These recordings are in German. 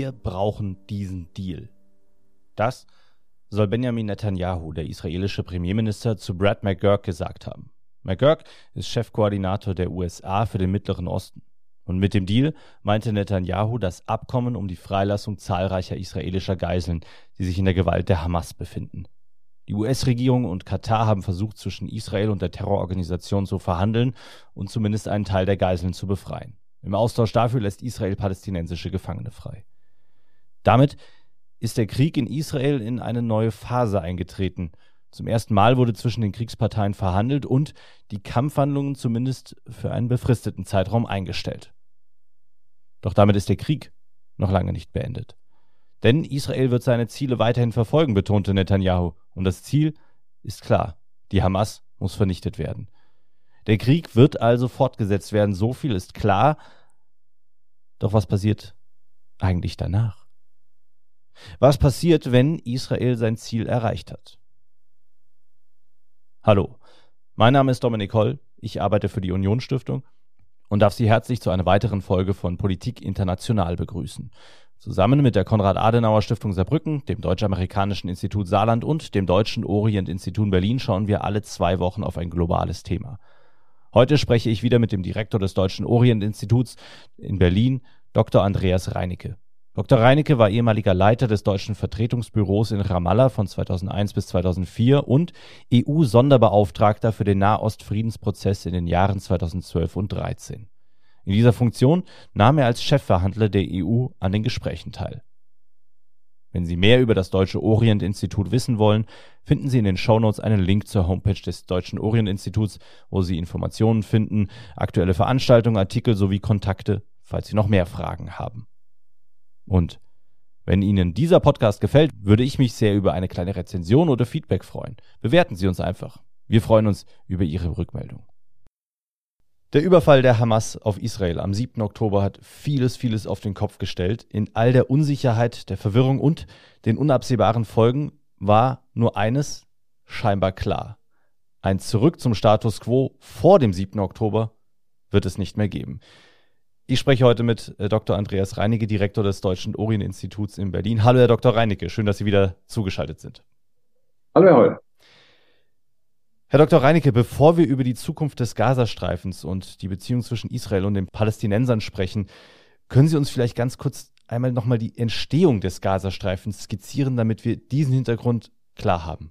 wir brauchen diesen Deal. Das soll Benjamin Netanyahu, der israelische Premierminister, zu Brad McGurk gesagt haben. McGurk ist Chefkoordinator der USA für den Mittleren Osten. Und mit dem Deal meinte Netanyahu das Abkommen um die Freilassung zahlreicher israelischer Geiseln, die sich in der Gewalt der Hamas befinden. Die US-Regierung und Katar haben versucht, zwischen Israel und der Terrororganisation zu verhandeln und zumindest einen Teil der Geiseln zu befreien. Im Austausch dafür lässt Israel palästinensische Gefangene frei. Damit ist der Krieg in Israel in eine neue Phase eingetreten. Zum ersten Mal wurde zwischen den Kriegsparteien verhandelt und die Kampfhandlungen zumindest für einen befristeten Zeitraum eingestellt. Doch damit ist der Krieg noch lange nicht beendet. Denn Israel wird seine Ziele weiterhin verfolgen, betonte Netanyahu. Und das Ziel ist klar. Die Hamas muss vernichtet werden. Der Krieg wird also fortgesetzt werden, so viel ist klar. Doch was passiert eigentlich danach? Was passiert, wenn Israel sein Ziel erreicht hat? Hallo, mein Name ist Dominik Holl, ich arbeite für die Union Stiftung und darf Sie herzlich zu einer weiteren Folge von Politik International begrüßen. Zusammen mit der Konrad-Adenauer Stiftung Saarbrücken, dem Deutsch-Amerikanischen Institut Saarland und dem Deutschen Orient-Institut Berlin schauen wir alle zwei Wochen auf ein globales Thema. Heute spreche ich wieder mit dem Direktor des Deutschen Orient-Instituts in Berlin, Dr. Andreas Reinecke. Dr. Reinecke war ehemaliger Leiter des deutschen Vertretungsbüros in Ramallah von 2001 bis 2004 und EU-Sonderbeauftragter für den Nahost-Friedensprozess in den Jahren 2012 und 2013. In dieser Funktion nahm er als Chefverhandler der EU an den Gesprächen teil. Wenn Sie mehr über das Deutsche Orient-Institut wissen wollen, finden Sie in den Shownotes einen Link zur Homepage des Deutschen Orient-Instituts, wo Sie Informationen finden, aktuelle Veranstaltungen, Artikel sowie Kontakte, falls Sie noch mehr Fragen haben. Und wenn Ihnen dieser Podcast gefällt, würde ich mich sehr über eine kleine Rezension oder Feedback freuen. Bewerten Sie uns einfach. Wir freuen uns über Ihre Rückmeldung. Der Überfall der Hamas auf Israel am 7. Oktober hat vieles, vieles auf den Kopf gestellt. In all der Unsicherheit, der Verwirrung und den unabsehbaren Folgen war nur eines scheinbar klar. Ein Zurück zum Status quo vor dem 7. Oktober wird es nicht mehr geben. Ich spreche heute mit äh, Dr. Andreas Reinecke, Direktor des Deutschen Orient-Instituts in Berlin. Hallo, Herr Dr. Reinecke, schön, dass Sie wieder zugeschaltet sind. Hallo, Herr Holl. Herr Dr. Reinecke, bevor wir über die Zukunft des Gazastreifens und die Beziehung zwischen Israel und den Palästinensern sprechen, können Sie uns vielleicht ganz kurz einmal nochmal die Entstehung des Gazastreifens skizzieren, damit wir diesen Hintergrund klar haben?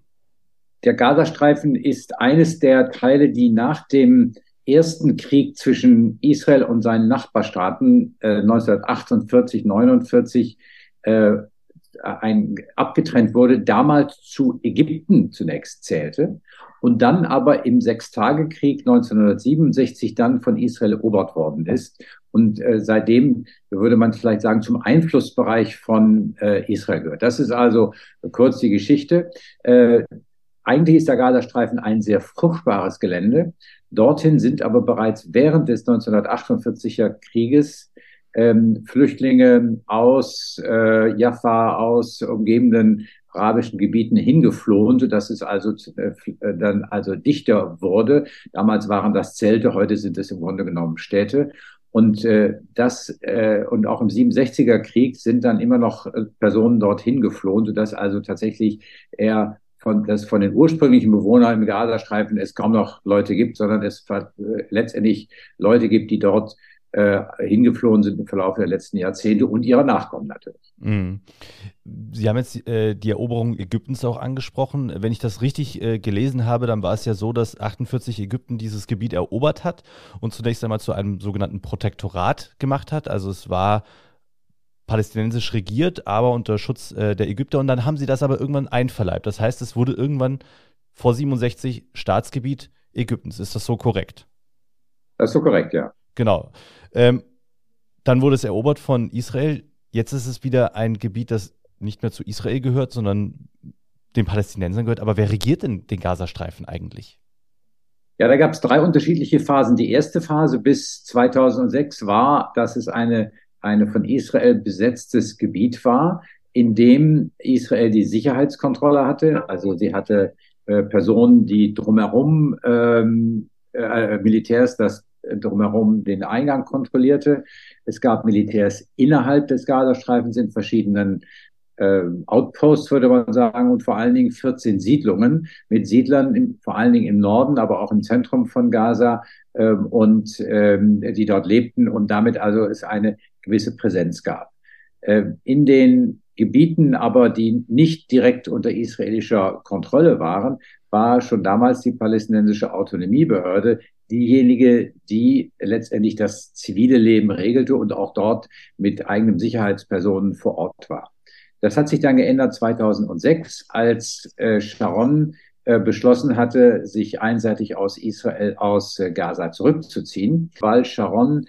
Der Gazastreifen ist eines der Teile, die nach dem ersten Krieg zwischen Israel und seinen Nachbarstaaten äh, 1948, 49 äh, ein, abgetrennt wurde, damals zu Ägypten zunächst zählte und dann aber im Sechstagekrieg 1967 dann von Israel erobert worden ist und äh, seitdem würde man vielleicht sagen zum Einflussbereich von äh, Israel gehört. Das ist also kurz die Geschichte. Äh, eigentlich ist der Gazastreifen ein sehr fruchtbares Gelände. Dorthin sind aber bereits während des 1948er Krieges ähm, Flüchtlinge aus äh, Jaffa, aus umgebenden arabischen Gebieten hingeflohen, sodass es also äh, dann also dichter wurde. Damals waren das Zelte, heute sind es im Grunde genommen Städte. Und äh, das äh, und auch im 67er Krieg sind dann immer noch äh, Personen dorthin geflohen, sodass also tatsächlich eher von, dass von den ursprünglichen Bewohnern im Gazastreifen es kaum noch Leute gibt, sondern es äh, letztendlich Leute gibt, die dort äh, hingeflohen sind im Verlauf der letzten Jahrzehnte und ihrer Nachkommen natürlich. Mhm. Sie haben jetzt äh, die Eroberung Ägyptens auch angesprochen. Wenn ich das richtig äh, gelesen habe, dann war es ja so, dass 48 Ägypten dieses Gebiet erobert hat und zunächst einmal zu einem sogenannten Protektorat gemacht hat. Also es war palästinensisch regiert, aber unter Schutz äh, der Ägypter. Und dann haben sie das aber irgendwann einverleibt. Das heißt, es wurde irgendwann vor 67 Staatsgebiet Ägyptens. Ist das so korrekt? Das ist so korrekt, ja. Genau. Ähm, dann wurde es erobert von Israel. Jetzt ist es wieder ein Gebiet, das nicht mehr zu Israel gehört, sondern den Palästinensern gehört. Aber wer regiert denn den Gazastreifen eigentlich? Ja, da gab es drei unterschiedliche Phasen. Die erste Phase bis 2006 war, dass es eine, eine von Israel besetztes Gebiet war, in dem Israel die Sicherheitskontrolle hatte. Also sie hatte äh, Personen, die drumherum ähm, äh, Militärs das drumherum den Eingang kontrollierte. Es gab Militärs innerhalb des Gazastreifens in verschiedenen äh, Outposts, würde man sagen, und vor allen Dingen 14 Siedlungen mit Siedlern, im, vor allen Dingen im Norden, aber auch im Zentrum von Gaza ähm, und ähm, die dort lebten und damit also es eine gewisse Präsenz gab. Äh, in den Gebieten aber, die nicht direkt unter israelischer Kontrolle waren, war schon damals die palästinensische Autonomiebehörde diejenige, die letztendlich das zivile Leben regelte und auch dort mit eigenen Sicherheitspersonen vor Ort war. Das hat sich dann geändert 2006, als äh, Sharon äh, beschlossen hatte, sich einseitig aus Israel, aus äh, Gaza zurückzuziehen, weil Sharon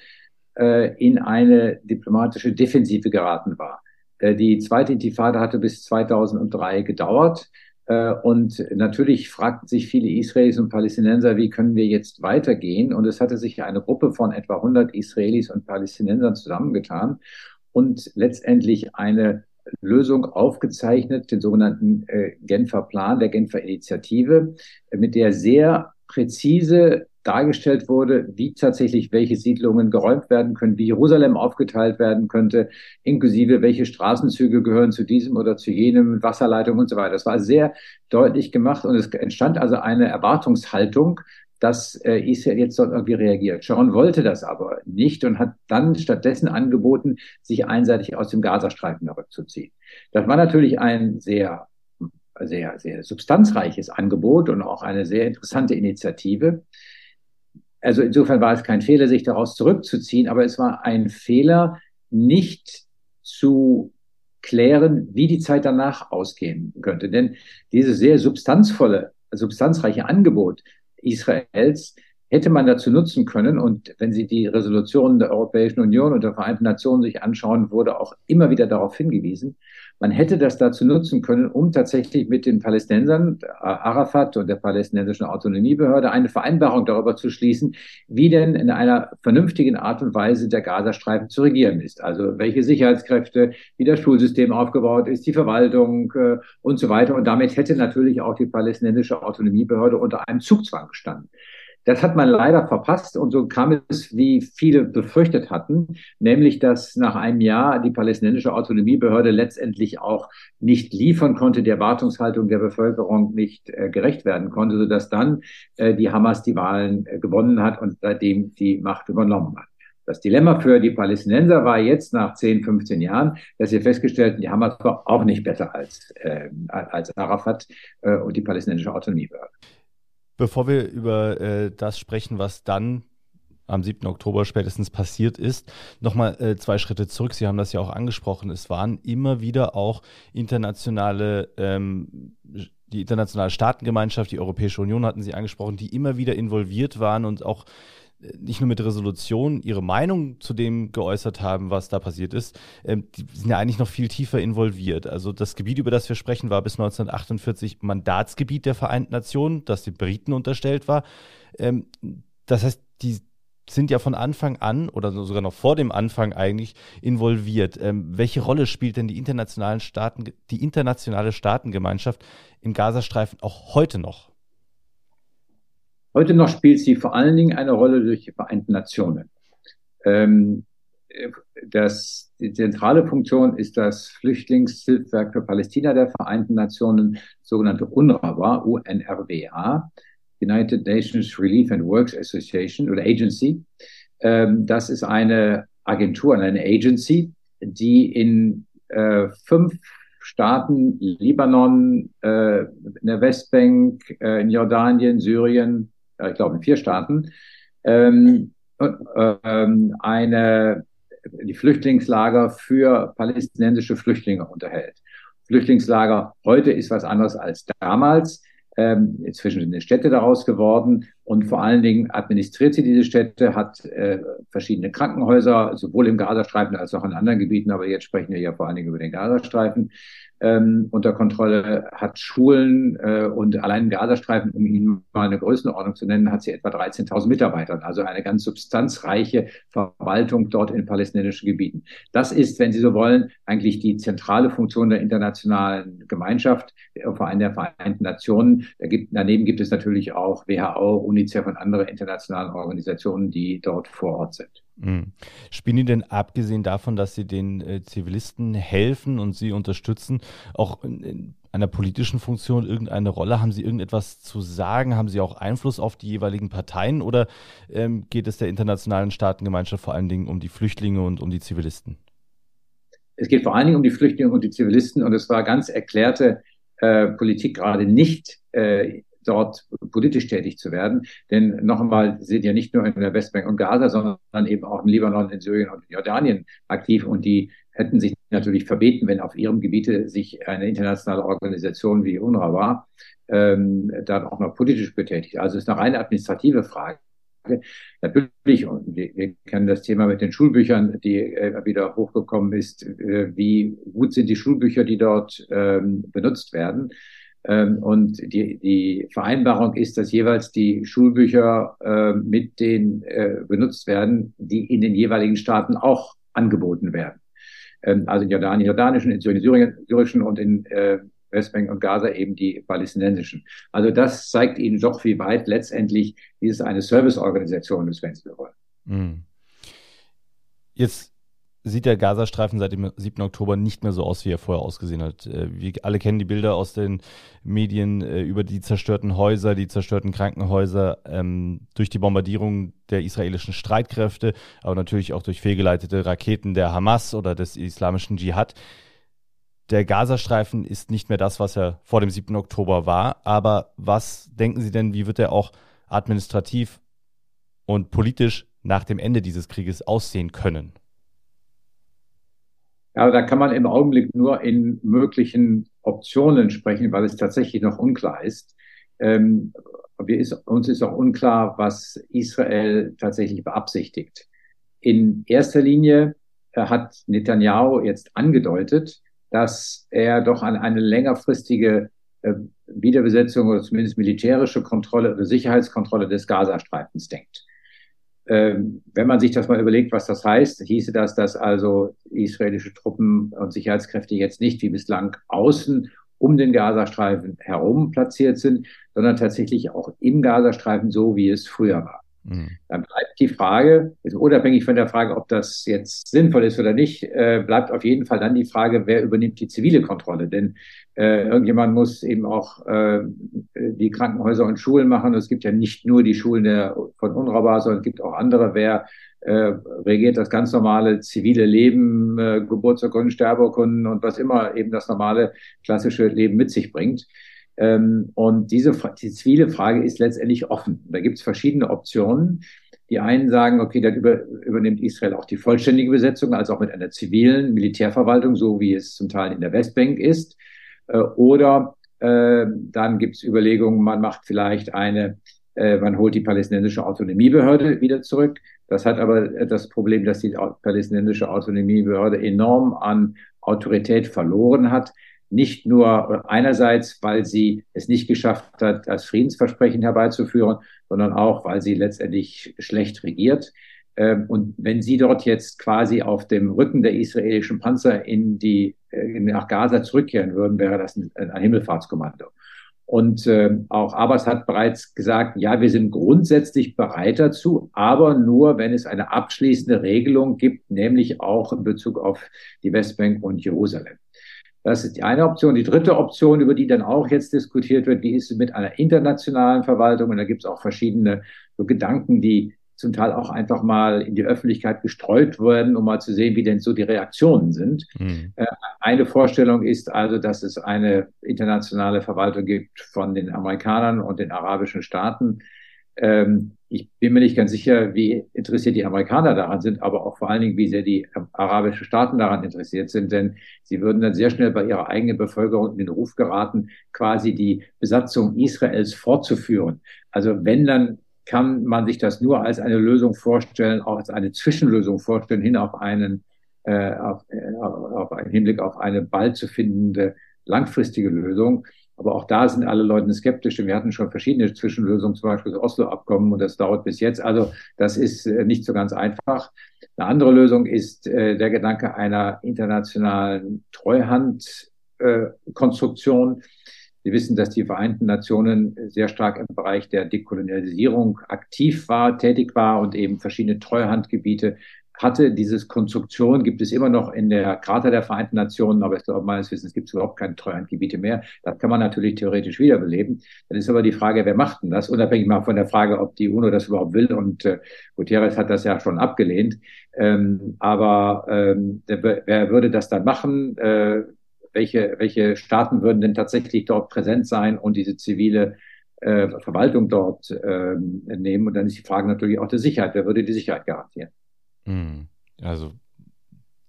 äh, in eine diplomatische Defensive geraten war. Äh, die zweite Intifada hatte bis 2003 gedauert. Äh, und natürlich fragten sich viele Israelis und Palästinenser, wie können wir jetzt weitergehen? Und es hatte sich eine Gruppe von etwa 100 Israelis und Palästinensern zusammengetan und letztendlich eine Lösung aufgezeichnet, den sogenannten äh, Genfer Plan, der Genfer Initiative, mit der sehr präzise dargestellt wurde, wie tatsächlich welche Siedlungen geräumt werden können, wie Jerusalem aufgeteilt werden könnte, inklusive welche Straßenzüge gehören zu diesem oder zu jenem, Wasserleitung und so weiter. Das war sehr deutlich gemacht und es entstand also eine Erwartungshaltung, dass äh, Israel jetzt dort irgendwie reagiert. Sharon wollte das aber nicht und hat dann stattdessen angeboten, sich einseitig aus dem Gazastreifen zurückzuziehen. Das war natürlich ein sehr sehr, sehr substanzreiches Angebot und auch eine sehr interessante Initiative. Also insofern war es kein Fehler, sich daraus zurückzuziehen, aber es war ein Fehler, nicht zu klären, wie die Zeit danach ausgehen könnte. Denn dieses sehr substanzvolle, substanzreiche Angebot Israels hätte man dazu nutzen können. Und wenn Sie die Resolutionen der Europäischen Union und der Vereinten Nationen sich anschauen, wurde auch immer wieder darauf hingewiesen, man hätte das dazu nutzen können, um tatsächlich mit den Palästinensern, Arafat und der palästinensischen Autonomiebehörde eine Vereinbarung darüber zu schließen, wie denn in einer vernünftigen Art und Weise der Gazastreifen zu regieren ist. Also welche Sicherheitskräfte, wie das Schulsystem aufgebaut ist, die Verwaltung äh, und so weiter. Und damit hätte natürlich auch die palästinensische Autonomiebehörde unter einem Zugzwang gestanden. Das hat man leider verpasst und so kam es, wie viele befürchtet hatten, nämlich dass nach einem Jahr die palästinensische Autonomiebehörde letztendlich auch nicht liefern konnte, der Erwartungshaltung der Bevölkerung nicht äh, gerecht werden konnte, sodass dann äh, die Hamas die Wahlen äh, gewonnen hat und seitdem die Macht übernommen hat. Das Dilemma für die Palästinenser war jetzt nach 10, 15 Jahren, dass sie festgestellt haben, die Hamas war auch nicht besser als, äh, als Arafat äh, und die palästinensische Autonomiebehörde. Bevor wir über äh, das sprechen, was dann am 7. Oktober spätestens passiert ist. Nochmal äh, zwei Schritte zurück. Sie haben das ja auch angesprochen. Es waren immer wieder auch internationale, ähm, die internationale Staatengemeinschaft, die Europäische Union hatten Sie angesprochen, die immer wieder involviert waren und auch nicht nur mit Resolutionen ihre Meinung zu dem geäußert haben, was da passiert ist, ähm, die sind ja eigentlich noch viel tiefer involviert. Also das Gebiet, über das wir sprechen, war bis 1948 Mandatsgebiet der Vereinten Nationen, das den Briten unterstellt war. Ähm, das heißt, die sind ja von Anfang an oder sogar noch vor dem Anfang eigentlich involviert. Ähm, welche Rolle spielt denn die internationalen Staaten, die internationale Staatengemeinschaft im Gazastreifen auch heute noch? Heute noch spielt sie vor allen Dingen eine Rolle durch die Vereinten Nationen. Ähm, das, die zentrale Funktion ist das Flüchtlingshilfswerk für Palästina der Vereinten Nationen, sogenannte UNRWA, UNRWA, United Nations Relief and Works Association oder Agency. Ähm, das ist eine Agentur, eine Agency, die in äh, fünf Staaten, Libanon, äh, in der Westbank, äh, in Jordanien, Syrien, ich glaube in vier Staaten, ähm, ähm, eine, die Flüchtlingslager für palästinensische Flüchtlinge unterhält. Flüchtlingslager heute ist was anderes als damals. Ähm, inzwischen sind Städte daraus geworden und vor allen Dingen administriert sie diese Städte, hat äh, verschiedene Krankenhäuser, sowohl im Gazastreifen als auch in anderen Gebieten, aber jetzt sprechen wir ja vor allen Dingen über den Gazastreifen ähm, unter Kontrolle, hat Schulen äh, und allein im Gazastreifen, um Ihnen mal eine Größenordnung zu nennen, hat sie etwa 13.000 Mitarbeiter, also eine ganz substanzreiche Verwaltung dort in palästinensischen Gebieten. Das ist, wenn Sie so wollen, eigentlich die zentrale Funktion der internationalen Gemeinschaft, vor allem der Vereinten Nationen. Da gibt, daneben gibt es natürlich auch WHO, UNICEF und andere internationalen Organisationen, die dort vor Ort sind. Mhm. Spielen die denn abgesehen davon, dass sie den äh, Zivilisten helfen und sie unterstützen, auch in, in, einer politischen Funktion irgendeine Rolle? Haben sie irgendetwas zu sagen? Haben sie auch Einfluss auf die jeweiligen Parteien oder ähm, geht es der internationalen Staatengemeinschaft vor allen Dingen um die Flüchtlinge und um die Zivilisten? Es geht vor allen Dingen um die Flüchtlinge und die Zivilisten und es war ganz erklärte äh, Politik gerade nicht äh, dort politisch tätig zu werden. Denn noch einmal sind ja nicht nur in der Westbank und Gaza, sondern eben auch im Libanon, in Syrien und in Jordanien aktiv. Und die hätten sich natürlich verbeten, wenn auf ihrem Gebiete sich eine internationale Organisation wie UNRWA war, ähm, dann auch noch politisch betätigt. Also es ist eine reine administrative Frage. Natürlich, und wir, kennen das Thema mit den Schulbüchern, die äh, wieder hochgekommen ist. Äh, wie gut sind die Schulbücher, die dort ähm, benutzt werden? Ähm, und die, die Vereinbarung ist, dass jeweils die Schulbücher äh, mit den äh, benutzt werden, die in den jeweiligen Staaten auch angeboten werden. Ähm, also in Jordanien, jordanischen, in Syrien, syrischen und in äh, Westbank und Gaza eben die palästinensischen. Also das zeigt Ihnen doch, wie weit letztendlich dieses eine Serviceorganisation ist, wenn Sie wollen. Mhm. Jetzt sieht der Gazastreifen seit dem 7. Oktober nicht mehr so aus, wie er vorher ausgesehen hat. Äh, wir alle kennen die Bilder aus den Medien äh, über die zerstörten Häuser, die zerstörten Krankenhäuser ähm, durch die Bombardierung der israelischen Streitkräfte, aber natürlich auch durch fehlgeleitete Raketen der Hamas oder des islamischen Dschihad. Der Gazastreifen ist nicht mehr das, was er vor dem 7. Oktober war. Aber was denken Sie denn, wie wird er auch administrativ und politisch nach dem Ende dieses Krieges aussehen können? Ja, da kann man im Augenblick nur in möglichen Optionen sprechen, weil es tatsächlich noch unklar ist. Ähm, ist uns ist auch unklar, was Israel tatsächlich beabsichtigt. In erster Linie äh, hat Netanyahu jetzt angedeutet, dass er doch an eine längerfristige äh, Wiederbesetzung oder zumindest militärische Kontrolle oder Sicherheitskontrolle des Gazastreifens denkt. Ähm, wenn man sich das mal überlegt, was das heißt, hieße das, dass also israelische Truppen und Sicherheitskräfte jetzt nicht wie bislang außen um den Gazastreifen herum platziert sind, sondern tatsächlich auch im Gazastreifen so, wie es früher war. Mhm. Dann bleibt die Frage, also unabhängig von der Frage, ob das jetzt sinnvoll ist oder nicht, äh, bleibt auf jeden Fall dann die Frage, wer übernimmt die zivile Kontrolle? Denn äh, irgendjemand muss eben auch äh, die Krankenhäuser und Schulen machen. Es gibt ja nicht nur die Schulen der, von UNRWA, sondern es gibt auch andere. Wer äh, regiert das ganz normale zivile Leben, äh, Geburtsurkunden, Sterbeurkunden und was immer eben das normale klassische Leben mit sich bringt? Ähm, und diese die zivile Frage ist letztendlich offen. Da gibt es verschiedene Optionen. Die einen sagen, okay, dann über, übernimmt Israel auch die vollständige Besetzung, also auch mit einer zivilen Militärverwaltung, so wie es zum Teil in der Westbank ist. Äh, oder äh, dann gibt es Überlegungen, man macht vielleicht eine, äh, man holt die palästinensische Autonomiebehörde wieder zurück. Das hat aber das Problem, dass die palästinensische Autonomiebehörde enorm an Autorität verloren hat. Nicht nur einerseits, weil sie es nicht geschafft hat, das Friedensversprechen herbeizuführen, sondern auch, weil sie letztendlich schlecht regiert. Ähm, und wenn sie dort jetzt quasi auf dem Rücken der israelischen Panzer in die, äh, nach Gaza zurückkehren würden, wäre das ein, ein Himmelfahrtskommando. Und äh, auch Abbas hat bereits gesagt, ja, wir sind grundsätzlich bereit dazu, aber nur, wenn es eine abschließende Regelung gibt, nämlich auch in Bezug auf die Westbank und Jerusalem. Das ist die eine Option. Die dritte Option, über die dann auch jetzt diskutiert wird, die ist mit einer internationalen Verwaltung. Und da gibt es auch verschiedene so Gedanken, die zum Teil auch einfach mal in die Öffentlichkeit gestreut werden, um mal zu sehen, wie denn so die Reaktionen sind. Mhm. Äh, eine Vorstellung ist also, dass es eine internationale Verwaltung gibt von den Amerikanern und den arabischen Staaten, ähm, ich bin mir nicht ganz sicher, wie interessiert die Amerikaner daran sind, aber auch vor allen Dingen, wie sehr die arabischen Staaten daran interessiert sind, denn sie würden dann sehr schnell bei ihrer eigenen Bevölkerung in den Ruf geraten, quasi die Besatzung Israels fortzuführen. Also wenn, dann kann man sich das nur als eine Lösung vorstellen, auch als eine Zwischenlösung vorstellen, hin auf einen, äh, auf, äh, auf einen Hinblick auf eine bald zu findende langfristige Lösung. Aber auch da sind alle Leute skeptisch. Wir hatten schon verschiedene Zwischenlösungen, zum Beispiel das Oslo-Abkommen, und das dauert bis jetzt. Also das ist äh, nicht so ganz einfach. Eine andere Lösung ist äh, der Gedanke einer internationalen Treuhandkonstruktion. Sie wissen, dass die Vereinten Nationen sehr stark im Bereich der Dekolonialisierung aktiv war, tätig war und eben verschiedene Treuhandgebiete hatte. Diese Konstruktion gibt es immer noch in der Charta der Vereinten Nationen, aber ich glaube, meines Wissens gibt es überhaupt keine Treuhandgebiete mehr. Das kann man natürlich theoretisch wiederbeleben. Dann ist aber die Frage, wer macht denn das? Unabhängig mal von der Frage, ob die UNO das überhaupt will. Und äh, Guterres hat das ja schon abgelehnt. Ähm, aber ähm, wer würde das dann machen? Äh, welche, welche Staaten würden denn tatsächlich dort präsent sein und diese zivile äh, Verwaltung dort äh, nehmen? Und dann ist die Frage natürlich auch der Sicherheit. Wer würde die Sicherheit garantieren? Hm. Also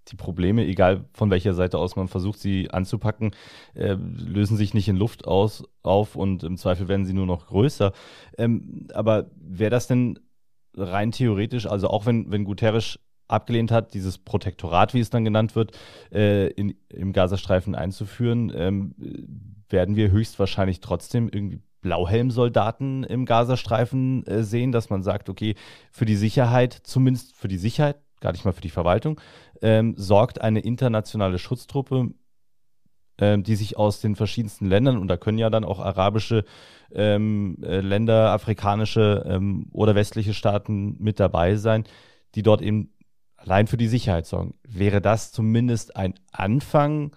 die Probleme, egal von welcher Seite aus man versucht, sie anzupacken, äh, lösen sich nicht in Luft aus, auf und im Zweifel werden sie nur noch größer. Ähm, aber wäre das denn rein theoretisch, also auch wenn, wenn Guterres abgelehnt hat, dieses Protektorat, wie es dann genannt wird, äh, in, im Gazastreifen einzuführen, ähm, werden wir höchstwahrscheinlich trotzdem irgendwie Blauhelmsoldaten im Gazastreifen äh, sehen, dass man sagt, okay, für die Sicherheit, zumindest für die Sicherheit, gar nicht mal für die Verwaltung, ähm, sorgt eine internationale Schutztruppe, ähm, die sich aus den verschiedensten Ländern, und da können ja dann auch arabische ähm, äh, Länder, afrikanische ähm, oder westliche Staaten mit dabei sein, die dort eben allein für die Sicherheit sorgen. Wäre das zumindest ein Anfang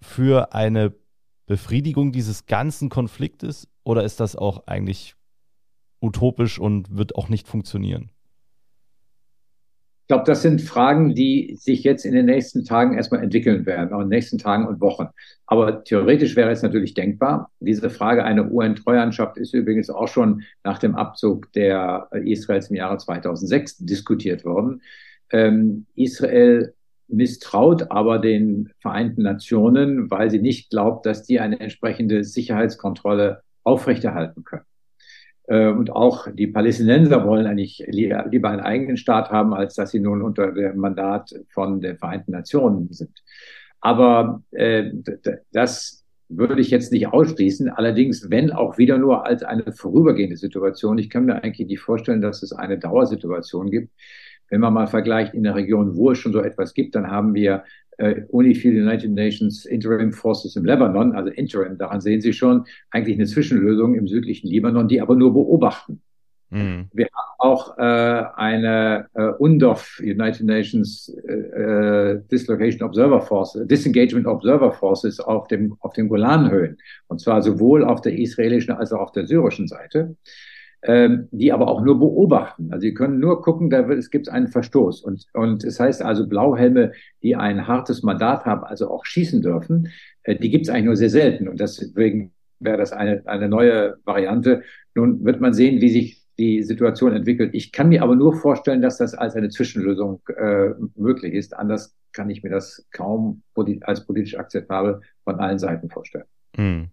für eine Befriedigung dieses ganzen Konfliktes oder ist das auch eigentlich utopisch und wird auch nicht funktionieren? Ich glaube, das sind Fragen, die sich jetzt in den nächsten Tagen erstmal entwickeln werden, auch in den nächsten Tagen und Wochen. Aber theoretisch wäre es natürlich denkbar. Diese Frage einer UN-Treuhandschaft ist übrigens auch schon nach dem Abzug der Israels im Jahre 2006 diskutiert worden. Ähm, Israel misstraut aber den Vereinten Nationen, weil sie nicht glaubt, dass die eine entsprechende Sicherheitskontrolle aufrechterhalten können. Äh, und auch die Palästinenser wollen eigentlich lieber einen eigenen Staat haben, als dass sie nun unter dem Mandat von den Vereinten Nationen sind. Aber äh, das würde ich jetzt nicht ausschließen. Allerdings, wenn auch wieder nur als eine vorübergehende Situation. Ich kann mir eigentlich nicht vorstellen, dass es eine Dauersituation gibt. Wenn man mal vergleicht in der Region, wo es schon so etwas gibt, dann haben wir äh, UNIFIL United Nations Interim Forces im Lebanon, also Interim, daran sehen Sie schon eigentlich eine Zwischenlösung im südlichen Libanon, die aber nur beobachten. Mhm. Wir haben auch äh, eine äh, UNDOF, United Nations äh, äh, Dislocation Observer Force, Disengagement Observer Forces auf dem auf den Golanhöhen und zwar sowohl auf der israelischen als auch auf der syrischen Seite die aber auch nur beobachten. Also sie können nur gucken, da wird, es gibt einen Verstoß. Und, und es heißt also, Blauhelme, die ein hartes Mandat haben, also auch schießen dürfen, äh, die gibt es eigentlich nur sehr selten. Und deswegen wäre das eine, eine neue Variante. Nun wird man sehen, wie sich die Situation entwickelt. Ich kann mir aber nur vorstellen, dass das als eine Zwischenlösung äh, möglich ist. Anders kann ich mir das kaum als politisch akzeptabel von allen Seiten vorstellen. Hm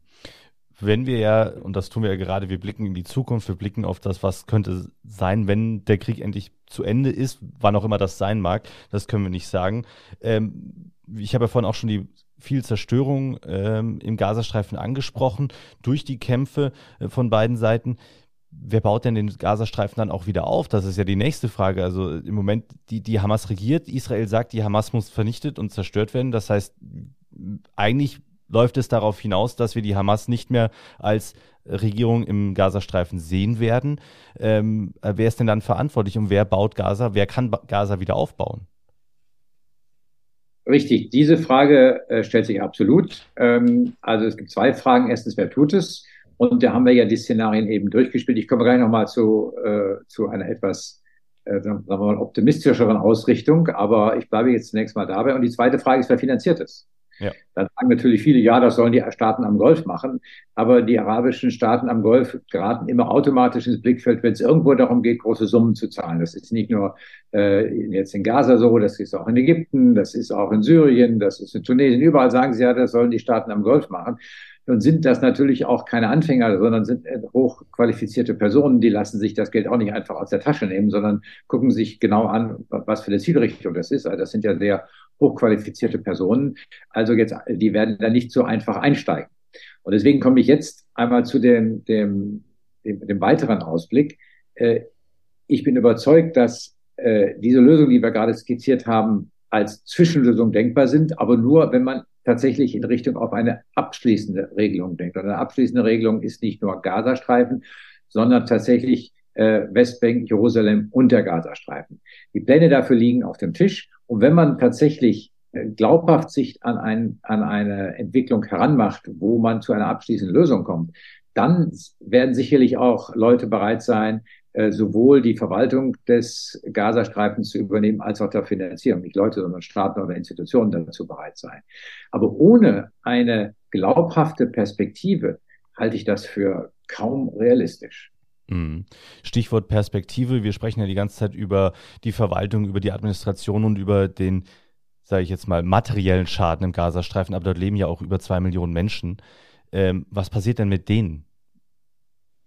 wenn wir ja, und das tun wir ja gerade, wir blicken in die Zukunft, wir blicken auf das, was könnte sein, wenn der Krieg endlich zu Ende ist, wann auch immer das sein mag, das können wir nicht sagen. Ähm, ich habe ja vorhin auch schon die viel Zerstörung ähm, im Gazastreifen angesprochen durch die Kämpfe äh, von beiden Seiten. Wer baut denn den Gazastreifen dann auch wieder auf? Das ist ja die nächste Frage. Also im Moment, die, die Hamas regiert. Israel sagt, die Hamas muss vernichtet und zerstört werden. Das heißt, eigentlich läuft es darauf hinaus, dass wir die Hamas nicht mehr als Regierung im Gazastreifen sehen werden. Ähm, äh, wer ist denn dann verantwortlich und wer baut Gaza? Wer kann Gaza wieder aufbauen? Richtig, diese Frage äh, stellt sich absolut. Ähm, also es gibt zwei Fragen. Erstens, wer tut es? Und da haben wir ja die Szenarien eben durchgespielt. Ich komme gleich nochmal zu, äh, zu einer etwas äh, sagen wir mal, optimistischeren Ausrichtung, aber ich bleibe jetzt zunächst mal dabei. Und die zweite Frage ist, wer finanziert es? Ja. Dann sagen natürlich viele, ja, das sollen die Staaten am Golf machen. Aber die arabischen Staaten am Golf geraten immer automatisch ins Blickfeld, wenn es irgendwo darum geht, große Summen zu zahlen. Das ist nicht nur äh, jetzt in Gaza so, das ist auch in Ägypten, das ist auch in Syrien, das ist in Tunesien. Überall sagen sie ja, das sollen die Staaten am Golf machen. Nun sind das natürlich auch keine Anfänger, sondern sind äh, hochqualifizierte Personen, die lassen sich das Geld auch nicht einfach aus der Tasche nehmen, sondern gucken sich genau an, was für eine Zielrichtung das ist. Also das sind ja sehr hochqualifizierte Personen. Also jetzt, die werden da nicht so einfach einsteigen. Und deswegen komme ich jetzt einmal zu dem, dem, dem, dem weiteren Ausblick. Äh, ich bin überzeugt, dass äh, diese Lösungen, die wir gerade skizziert haben, als Zwischenlösung denkbar sind, aber nur, wenn man tatsächlich in Richtung auf eine abschließende Regelung denkt. Und eine abschließende Regelung ist nicht nur Gazastreifen, sondern tatsächlich äh, Westbank, Jerusalem und der Gazastreifen. Die Pläne dafür liegen auf dem Tisch. Und wenn man tatsächlich äh, glaubhaft sich an, ein, an eine Entwicklung heranmacht, wo man zu einer abschließenden Lösung kommt, dann werden sicherlich auch Leute bereit sein, sowohl die Verwaltung des Gazastreifens zu übernehmen, als auch der Finanzierung. Nicht Leute, sondern Staaten oder Institutionen dazu bereit sein. Aber ohne eine glaubhafte Perspektive halte ich das für kaum realistisch. Mhm. Stichwort Perspektive. Wir sprechen ja die ganze Zeit über die Verwaltung, über die Administration und über den, sage ich jetzt mal, materiellen Schaden im Gazastreifen. Aber dort leben ja auch über zwei Millionen Menschen. Ähm, was passiert denn mit denen?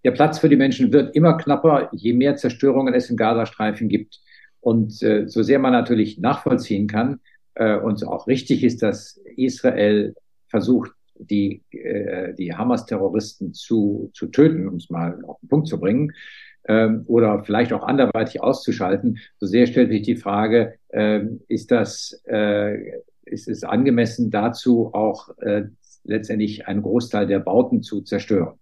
Der Platz für die Menschen wird immer knapper, je mehr Zerstörungen es im Gazastreifen gibt. Und äh, so sehr man natürlich nachvollziehen kann äh, und auch richtig ist, dass Israel versucht, die, äh, die Hamas-Terroristen zu, zu töten, um es mal auf den Punkt zu bringen, ähm, oder vielleicht auch anderweitig auszuschalten, so sehr stellt sich die Frage, äh, ist das, äh, ist es angemessen dazu auch äh, letztendlich einen Großteil der Bauten zu zerstören?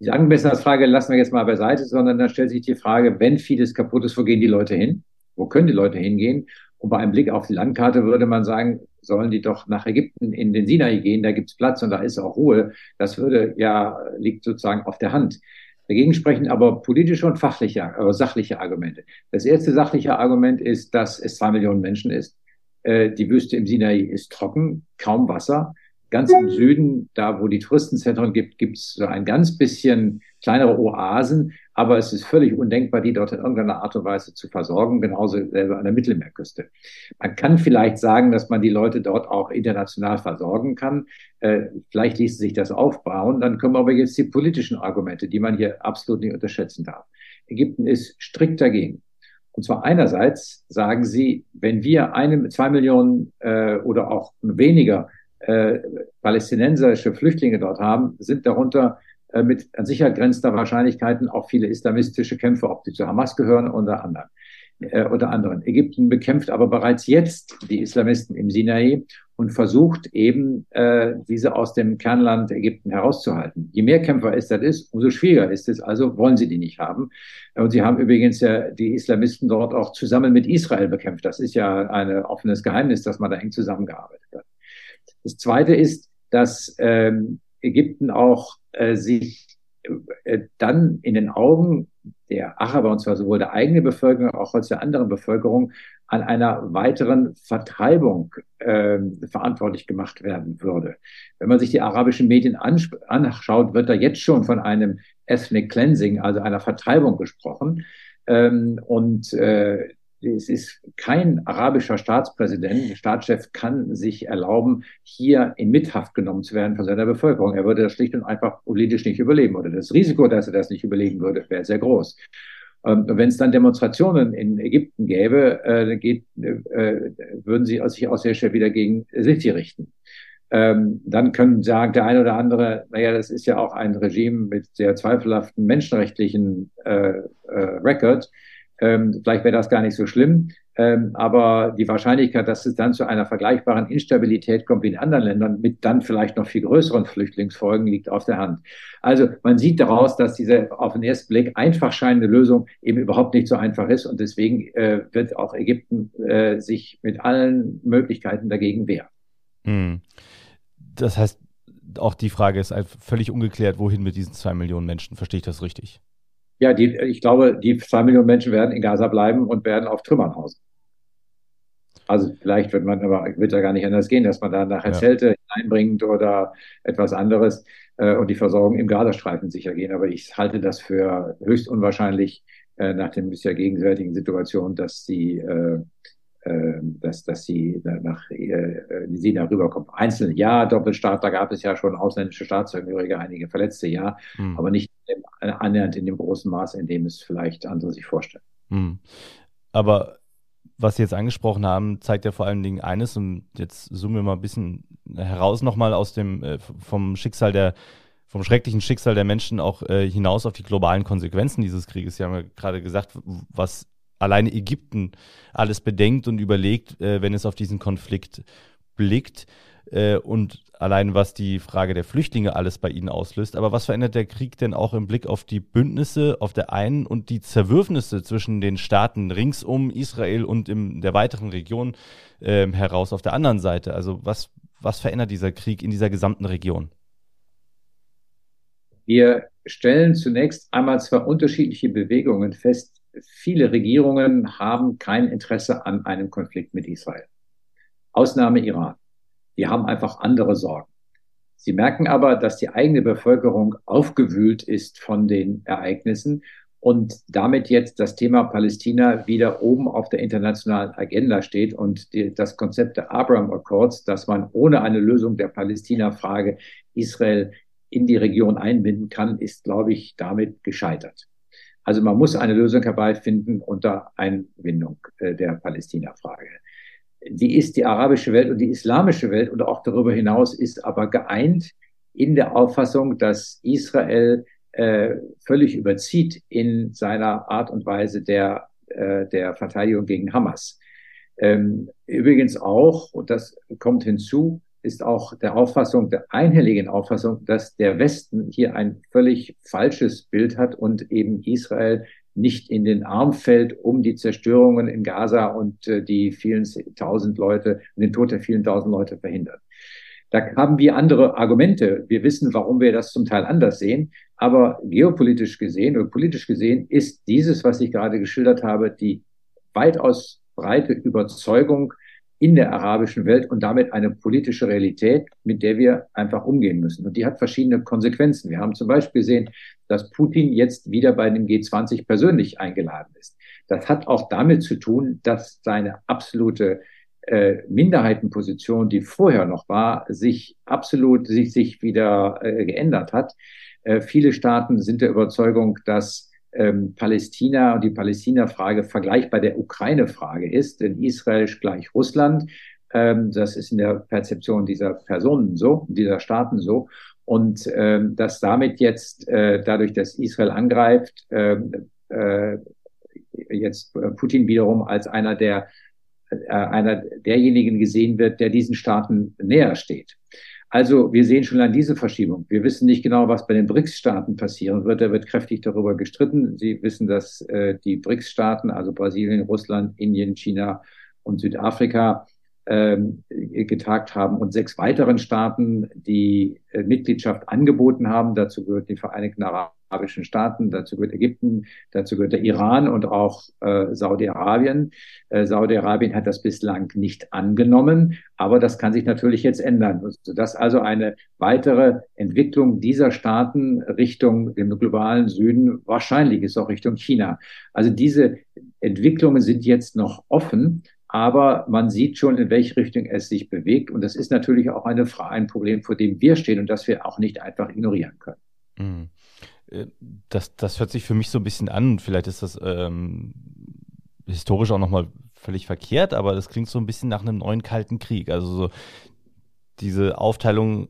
Die Angemessenheitsfrage lassen wir jetzt mal beiseite, sondern dann stellt sich die Frage, wenn vieles kaputt ist, wo gehen die Leute hin? Wo können die Leute hingehen? Und bei einem Blick auf die Landkarte würde man sagen, sollen die doch nach Ägypten in den Sinai gehen, da gibt's Platz und da ist auch Ruhe. Das würde ja, liegt sozusagen auf der Hand. Dagegen sprechen aber politische und fachliche, äh, sachliche Argumente. Das erste sachliche Argument ist, dass es zwei Millionen Menschen ist. Äh, die Wüste im Sinai ist trocken, kaum Wasser. Ganz im Süden, da wo die Touristenzentren gibt, gibt es so ein ganz bisschen kleinere Oasen, aber es ist völlig undenkbar, die dort in irgendeiner Art und Weise zu versorgen, genauso selber an der Mittelmeerküste. Man kann vielleicht sagen, dass man die Leute dort auch international versorgen kann. Äh, vielleicht ließe sich das aufbauen. Dann kommen aber jetzt die politischen Argumente, die man hier absolut nicht unterschätzen darf. Ägypten ist strikt dagegen. Und zwar einerseits sagen sie, wenn wir eine, zwei Millionen äh, oder auch weniger äh, palästinenserische Flüchtlinge dort haben, sind darunter äh, mit an Sicherheit grenzender Wahrscheinlichkeiten auch viele islamistische Kämpfer, ob die zu Hamas gehören oder anderen. Äh, unter anderem. Ägypten bekämpft aber bereits jetzt die Islamisten im Sinai und versucht eben, äh, diese aus dem Kernland Ägypten herauszuhalten. Je mehr Kämpfer es das ist, umso schwieriger ist es. Also wollen sie die nicht haben. Und sie haben übrigens ja die Islamisten dort auch zusammen mit Israel bekämpft. Das ist ja ein offenes Geheimnis, dass man da eng zusammengearbeitet hat. Das Zweite ist, dass ähm, Ägypten auch äh, sich äh, dann in den Augen der Araber, und zwar sowohl der eigenen Bevölkerung auch als der anderen Bevölkerung, an einer weiteren Vertreibung äh, verantwortlich gemacht werden würde. Wenn man sich die arabischen Medien anschaut, wird da jetzt schon von einem Ethnic Cleansing, also einer Vertreibung gesprochen. Ähm, und äh, es ist kein arabischer Staatspräsident, Staatschef kann sich erlauben, hier in Mithaft genommen zu werden von seiner Bevölkerung. Er würde das schlicht und einfach politisch nicht überleben oder das Risiko, dass er das nicht überleben würde, wäre sehr groß. Ähm, wenn es dann Demonstrationen in Ägypten gäbe, äh, geht, äh, würden sie sich auch sehr schnell wieder gegen Sisi richten. Ähm, dann können sagen der eine oder andere, naja, das ist ja auch ein Regime mit sehr zweifelhaften menschenrechtlichen äh, äh, Record. Ähm, vielleicht wäre das gar nicht so schlimm. Ähm, aber die Wahrscheinlichkeit, dass es dann zu einer vergleichbaren Instabilität kommt wie in anderen Ländern, mit dann vielleicht noch viel größeren Flüchtlingsfolgen, liegt auf der Hand. Also man sieht daraus, dass diese auf den ersten Blick einfach scheinende Lösung eben überhaupt nicht so einfach ist. Und deswegen äh, wird auch Ägypten äh, sich mit allen Möglichkeiten dagegen wehren. Hm. Das heißt, auch die Frage ist völlig ungeklärt, wohin mit diesen zwei Millionen Menschen. Verstehe ich das richtig? Ja, die, ich glaube, die zwei Millionen Menschen werden in Gaza bleiben und werden auf Trümmern hausen. Also vielleicht wird man aber wird ja gar nicht anders gehen, dass man da nachher ja. Zelte hineinbringt oder etwas anderes äh, und die Versorgung im Gazastreifen sicher gehen. Aber ich halte das für höchst unwahrscheinlich äh, nach den bisher gegenwärtigen Situationen, dass die äh, äh, dass, dass sie nach äh, Sina rüberkommen. Einzelne, ja, Doppelstaat, da gab es ja schon ausländische Staatsangehörige, einige Verletzte, ja, mhm. aber nicht annähernd in dem großen Maß, in dem es vielleicht andere sich vorstellen. Mhm. Aber was Sie jetzt angesprochen haben, zeigt ja vor allen Dingen eines, und jetzt zoomen wir mal ein bisschen heraus nochmal aus dem, äh, vom Schicksal der, vom schrecklichen Schicksal der Menschen auch äh, hinaus auf die globalen Konsequenzen dieses Krieges. Sie haben ja gerade gesagt, was alleine Ägypten alles bedenkt und überlegt, äh, wenn es auf diesen Konflikt blickt. Äh, und allein was die Frage der Flüchtlinge alles bei ihnen auslöst. Aber was verändert der Krieg denn auch im Blick auf die Bündnisse auf der einen und die Zerwürfnisse zwischen den Staaten rings um Israel und in der weiteren Region äh, heraus auf der anderen Seite? Also was, was verändert dieser Krieg in dieser gesamten Region? Wir stellen zunächst einmal zwei unterschiedliche Bewegungen fest. Viele Regierungen haben kein Interesse an einem Konflikt mit Israel. Ausnahme Iran. Die haben einfach andere Sorgen. Sie merken aber, dass die eigene Bevölkerung aufgewühlt ist von den Ereignissen und damit jetzt das Thema Palästina wieder oben auf der internationalen Agenda steht und die, das Konzept der Abraham Accords, dass man ohne eine Lösung der Palästina-Frage Israel in die Region einbinden kann, ist, glaube ich, damit gescheitert. Also man muss eine Lösung herbeifinden unter Einbindung äh, der Palästina-Frage die ist die arabische Welt und die islamische Welt und auch darüber hinaus ist aber geeint in der Auffassung, dass Israel äh, völlig überzieht in seiner Art und Weise der, äh, der Verteidigung gegen Hamas. Ähm, übrigens auch, und das kommt hinzu, ist auch der Auffassung, der einhelligen Auffassung, dass der Westen hier ein völlig falsches Bild hat und eben Israel nicht in den Arm fällt, um die Zerstörungen in Gaza und äh, die vielen tausend Leute, den Tod der vielen tausend Leute verhindert. Da haben wir andere Argumente. Wir wissen, warum wir das zum Teil anders sehen. Aber geopolitisch gesehen oder politisch gesehen ist dieses, was ich gerade geschildert habe, die weitaus breite Überzeugung, in der arabischen Welt und damit eine politische Realität, mit der wir einfach umgehen müssen. Und die hat verschiedene Konsequenzen. Wir haben zum Beispiel gesehen, dass Putin jetzt wieder bei dem G20 persönlich eingeladen ist. Das hat auch damit zu tun, dass seine absolute äh, Minderheitenposition, die vorher noch war, sich absolut sich, sich wieder äh, geändert hat. Äh, viele Staaten sind der Überzeugung, dass ähm, Palästina und die Palästina-Frage vergleichbar der Ukraine-Frage ist, denn Israel ist gleich Russland. Ähm, das ist in der Perzeption dieser Personen so, dieser Staaten so. Und ähm, dass damit jetzt, äh, dadurch, dass Israel angreift, ähm, äh, jetzt Putin wiederum als einer der äh, einer derjenigen gesehen wird, der diesen Staaten näher steht. Also wir sehen schon an diese Verschiebung. Wir wissen nicht genau, was bei den BRICS-Staaten passieren wird. Da wird kräftig darüber gestritten. Sie wissen, dass äh, die BRICS-Staaten, also Brasilien, Russland, Indien, China und Südafrika, ähm, getagt haben und sechs weiteren Staaten die äh, Mitgliedschaft angeboten haben. Dazu gehört die Vereinigten Arabischen Staaten, dazu gehört Ägypten, dazu gehört der Iran und auch äh, Saudi-Arabien. Äh, Saudi-Arabien hat das bislang nicht angenommen, aber das kann sich natürlich jetzt ändern, sodass also eine weitere Entwicklung dieser Staaten Richtung dem globalen Süden wahrscheinlich ist, auch Richtung China. Also diese Entwicklungen sind jetzt noch offen. Aber man sieht schon, in welche Richtung es sich bewegt. Und das ist natürlich auch eine, ein Problem, vor dem wir stehen und das wir auch nicht einfach ignorieren können. Mhm. Äh, das, das hört sich für mich so ein bisschen an. Vielleicht ist das ähm, historisch auch nochmal völlig verkehrt, aber das klingt so ein bisschen nach einem neuen Kalten Krieg. Also so diese Aufteilung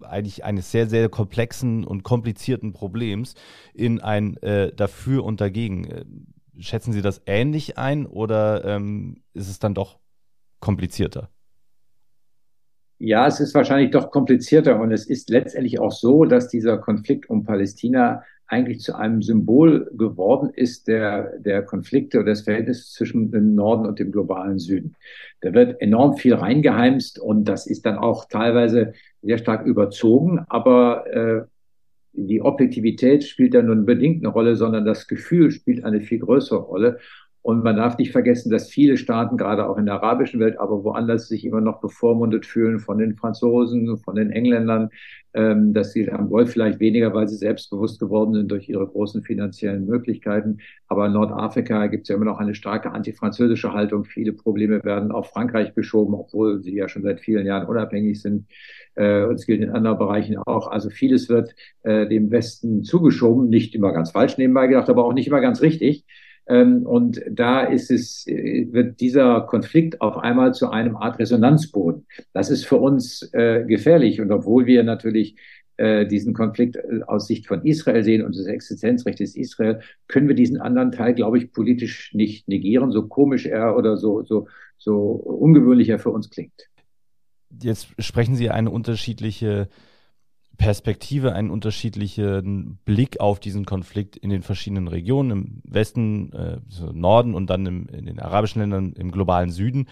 eigentlich eines sehr, sehr komplexen und komplizierten Problems in ein äh, Dafür und Dagegen. Schätzen Sie das ähnlich ein oder ähm, ist es dann doch komplizierter? Ja, es ist wahrscheinlich doch komplizierter und es ist letztendlich auch so, dass dieser Konflikt um Palästina eigentlich zu einem Symbol geworden ist der, der Konflikte oder des Verhältnisses zwischen dem Norden und dem globalen Süden. Da wird enorm viel reingeheimst und das ist dann auch teilweise sehr stark überzogen, aber äh, die Objektivität spielt da nur bedingt eine Rolle, sondern das Gefühl spielt eine viel größere Rolle. Und man darf nicht vergessen, dass viele Staaten, gerade auch in der arabischen Welt, aber woanders sich immer noch bevormundet fühlen von den Franzosen, von den Engländern, ähm, dass sie am Golf vielleicht weniger, weil sie selbstbewusst geworden sind durch ihre großen finanziellen Möglichkeiten. Aber in Nordafrika gibt es ja immer noch eine starke antifranzösische Haltung. Viele Probleme werden auf Frankreich geschoben, obwohl sie ja schon seit vielen Jahren unabhängig sind. Äh, und es gilt in anderen Bereichen auch. Also vieles wird äh, dem Westen zugeschoben, nicht immer ganz falsch nebenbei gedacht, aber auch nicht immer ganz richtig. Ähm, und da ist es, äh, wird dieser Konflikt auf einmal zu einem Art Resonanzboden. Das ist für uns äh, gefährlich. Und obwohl wir natürlich äh, diesen Konflikt aus Sicht von Israel sehen und des Existenzrechts Israel, können wir diesen anderen Teil, glaube ich, politisch nicht negieren, so komisch er oder so, so, so ungewöhnlich er für uns klingt. jetzt sprechen Sie eine unterschiedliche Perspektive, einen unterschiedlichen Blick auf diesen Konflikt in den verschiedenen Regionen, im Westen, äh, Norden und dann im, in den arabischen Ländern im globalen Süden.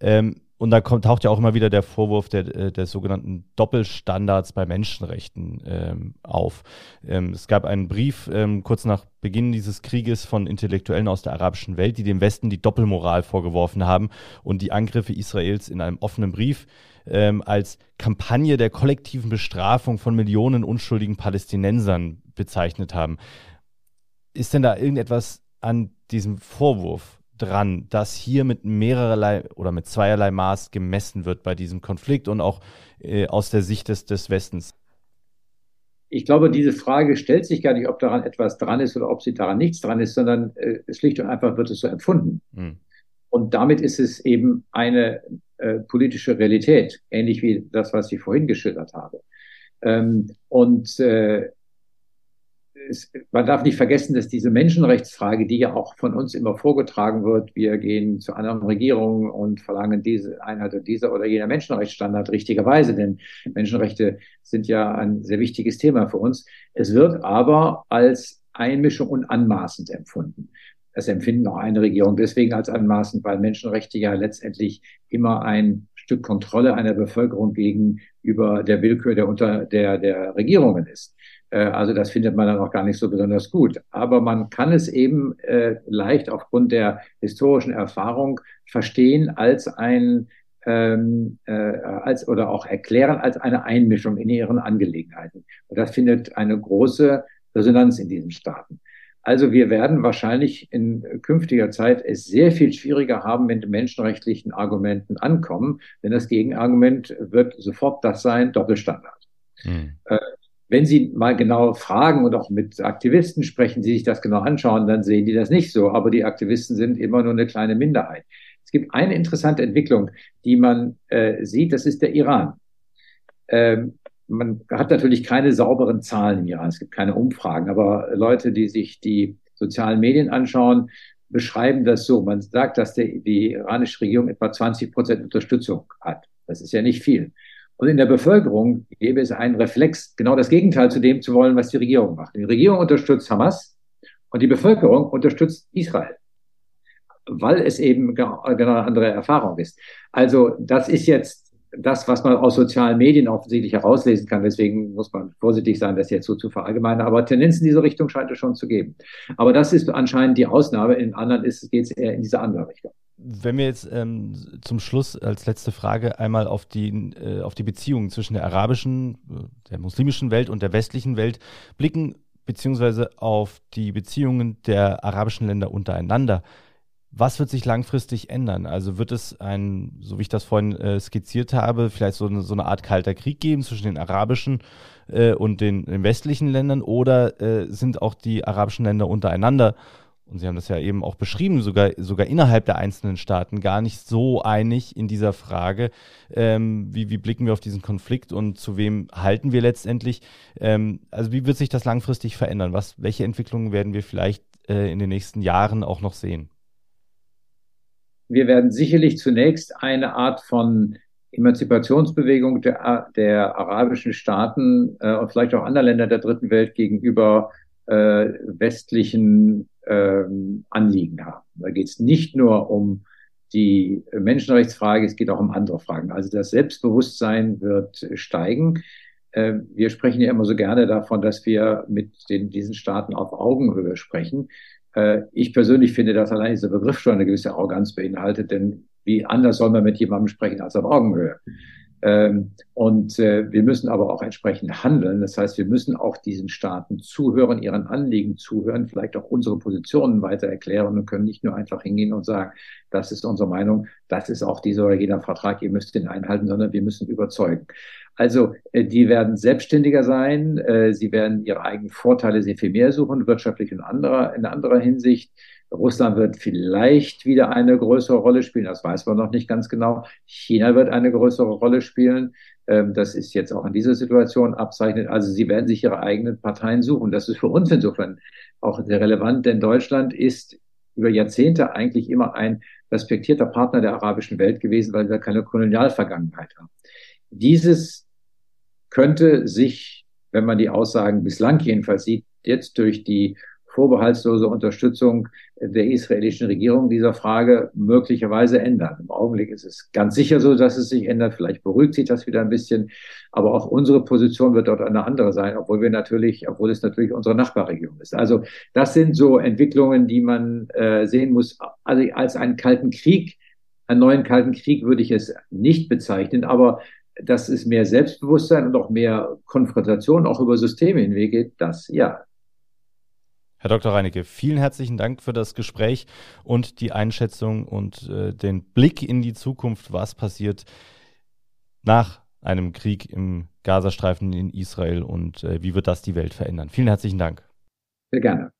Ähm, und da kommt, taucht ja auch immer wieder der Vorwurf der, äh, des sogenannten Doppelstandards bei Menschenrechten ähm, auf. Ähm, es gab einen Brief ähm, kurz nach Beginn dieses Krieges von Intellektuellen aus der arabischen Welt, die dem Westen die Doppelmoral vorgeworfen haben und die Angriffe Israels in einem offenen Brief ähm, als Kampagne der kollektiven Bestrafung von Millionen unschuldigen Palästinensern bezeichnet haben. Ist denn da irgendetwas an diesem Vorwurf dran, dass hier mit mehrerlei oder mit zweierlei Maß gemessen wird bei diesem Konflikt und auch äh, aus der Sicht des, des Westens? Ich glaube, diese Frage stellt sich gar nicht, ob daran etwas dran ist oder ob sie daran nichts dran ist, sondern äh, schlicht und einfach wird es so empfunden. Hm. Und damit ist es eben eine äh, politische Realität, ähnlich wie das, was ich vorhin geschildert habe. Ähm, und äh, es, man darf nicht vergessen, dass diese Menschenrechtsfrage, die ja auch von uns immer vorgetragen wird, wir gehen zu anderen Regierungen und verlangen diese Einheit dieser oder jener Menschenrechtsstandard richtigerweise, denn Menschenrechte sind ja ein sehr wichtiges Thema für uns. Es wird aber als Einmischung und anmaßend empfunden. Das empfinden auch eine Regierung deswegen als anmaßend, weil Menschenrechte ja letztendlich immer ein Stück Kontrolle einer Bevölkerung gegenüber der Willkür der, unter, der, der Regierungen ist. Äh, also das findet man dann auch gar nicht so besonders gut. Aber man kann es eben äh, leicht aufgrund der historischen Erfahrung verstehen als ein ähm, äh, als oder auch erklären als eine Einmischung in ihren Angelegenheiten. Und das findet eine große Resonanz in diesen Staaten. Also wir werden wahrscheinlich in künftiger Zeit es sehr viel schwieriger haben, mit menschenrechtlichen Argumenten ankommen, denn das Gegenargument wird sofort das sein, Doppelstandard. Hm. Wenn Sie mal genau fragen und auch mit Aktivisten sprechen, die sich das genau anschauen, dann sehen die das nicht so. Aber die Aktivisten sind immer nur eine kleine Minderheit. Es gibt eine interessante Entwicklung, die man äh, sieht, das ist der Iran. Ähm, man hat natürlich keine sauberen Zahlen im Iran, es gibt keine Umfragen, aber Leute, die sich die sozialen Medien anschauen, beschreiben das so. Man sagt, dass der, die iranische Regierung etwa 20 Prozent Unterstützung hat. Das ist ja nicht viel. Und in der Bevölkerung gäbe es einen Reflex, genau das Gegenteil zu dem zu wollen, was die Regierung macht. Die Regierung unterstützt Hamas und die Bevölkerung unterstützt Israel, weil es eben genau eine andere Erfahrung ist. Also das ist jetzt das, was man aus sozialen Medien offensichtlich herauslesen kann. Deswegen muss man vorsichtig sein, das jetzt so zu verallgemeinern. Aber Tendenzen in diese Richtung scheint es schon zu geben. Aber das ist anscheinend die Ausnahme. In anderen geht es eher in diese andere Richtung. Wenn wir jetzt ähm, zum Schluss als letzte Frage einmal auf die, äh, auf die Beziehungen zwischen der arabischen, äh, der muslimischen Welt und der westlichen Welt blicken, beziehungsweise auf die Beziehungen der arabischen Länder untereinander. Was wird sich langfristig ändern? Also wird es ein, so wie ich das vorhin äh, skizziert habe, vielleicht so eine, so eine Art kalter Krieg geben zwischen den arabischen äh, und den, den, westlichen Ländern oder äh, sind auch die arabischen Länder untereinander, und Sie haben das ja eben auch beschrieben, sogar, sogar innerhalb der einzelnen Staaten gar nicht so einig in dieser Frage, ähm, wie, wie blicken wir auf diesen Konflikt und zu wem halten wir letztendlich? Ähm, also wie wird sich das langfristig verändern? Was, welche Entwicklungen werden wir vielleicht äh, in den nächsten Jahren auch noch sehen? wir werden sicherlich zunächst eine Art von Emanzipationsbewegung der, der arabischen Staaten äh, und vielleicht auch anderer Länder der dritten Welt gegenüber äh, westlichen äh, Anliegen haben. Da geht es nicht nur um die Menschenrechtsfrage, es geht auch um andere Fragen. Also das Selbstbewusstsein wird steigen. Äh, wir sprechen ja immer so gerne davon, dass wir mit den, diesen Staaten auf Augenhöhe sprechen. Äh, ich persönlich finde, dass allein dieser Begriff schon eine gewisse Arroganz beinhaltet, denn wie anders soll man mit jemandem sprechen als auf Augenhöhe? Ähm, und äh, wir müssen aber auch entsprechend handeln. Das heißt, wir müssen auch diesen Staaten zuhören, ihren Anliegen zuhören, vielleicht auch unsere Positionen weiter erklären und können nicht nur einfach hingehen und sagen, das ist unsere Meinung, das ist auch dieser oder jener Vertrag, ihr müsst den einhalten, sondern wir müssen überzeugen. Also äh, die werden selbstständiger sein, äh, sie werden ihre eigenen Vorteile sehr viel mehr suchen, wirtschaftlich und anderer, in anderer Hinsicht. Russland wird vielleicht wieder eine größere Rolle spielen, das weiß man noch nicht ganz genau. China wird eine größere Rolle spielen. Ähm, das ist jetzt auch in dieser Situation abzeichnet. Also sie werden sich ihre eigenen Parteien suchen. Das ist für uns insofern auch sehr relevant, denn Deutschland ist über Jahrzehnte eigentlich immer ein respektierter Partner der arabischen Welt gewesen, weil wir keine Kolonialvergangenheit haben. Dieses könnte sich, wenn man die Aussagen bislang jedenfalls sieht, jetzt durch die vorbehaltslose Unterstützung der israelischen Regierung dieser Frage möglicherweise ändern. Im Augenblick ist es ganz sicher so, dass es sich ändert. Vielleicht beruhigt sich das wieder ein bisschen. Aber auch unsere Position wird dort eine andere sein, obwohl wir natürlich, obwohl es natürlich unsere Nachbarregion ist. Also das sind so Entwicklungen, die man äh, sehen muss. Also als einen kalten Krieg, einen neuen kalten Krieg würde ich es nicht bezeichnen, aber dass es mehr Selbstbewusstsein und auch mehr Konfrontation auch über Systeme hinweg geht, das ja. Herr Dr. Reinecke, vielen herzlichen Dank für das Gespräch und die Einschätzung und äh, den Blick in die Zukunft, was passiert nach einem Krieg im Gazastreifen in Israel und äh, wie wird das die Welt verändern. Vielen herzlichen Dank. Sehr gerne.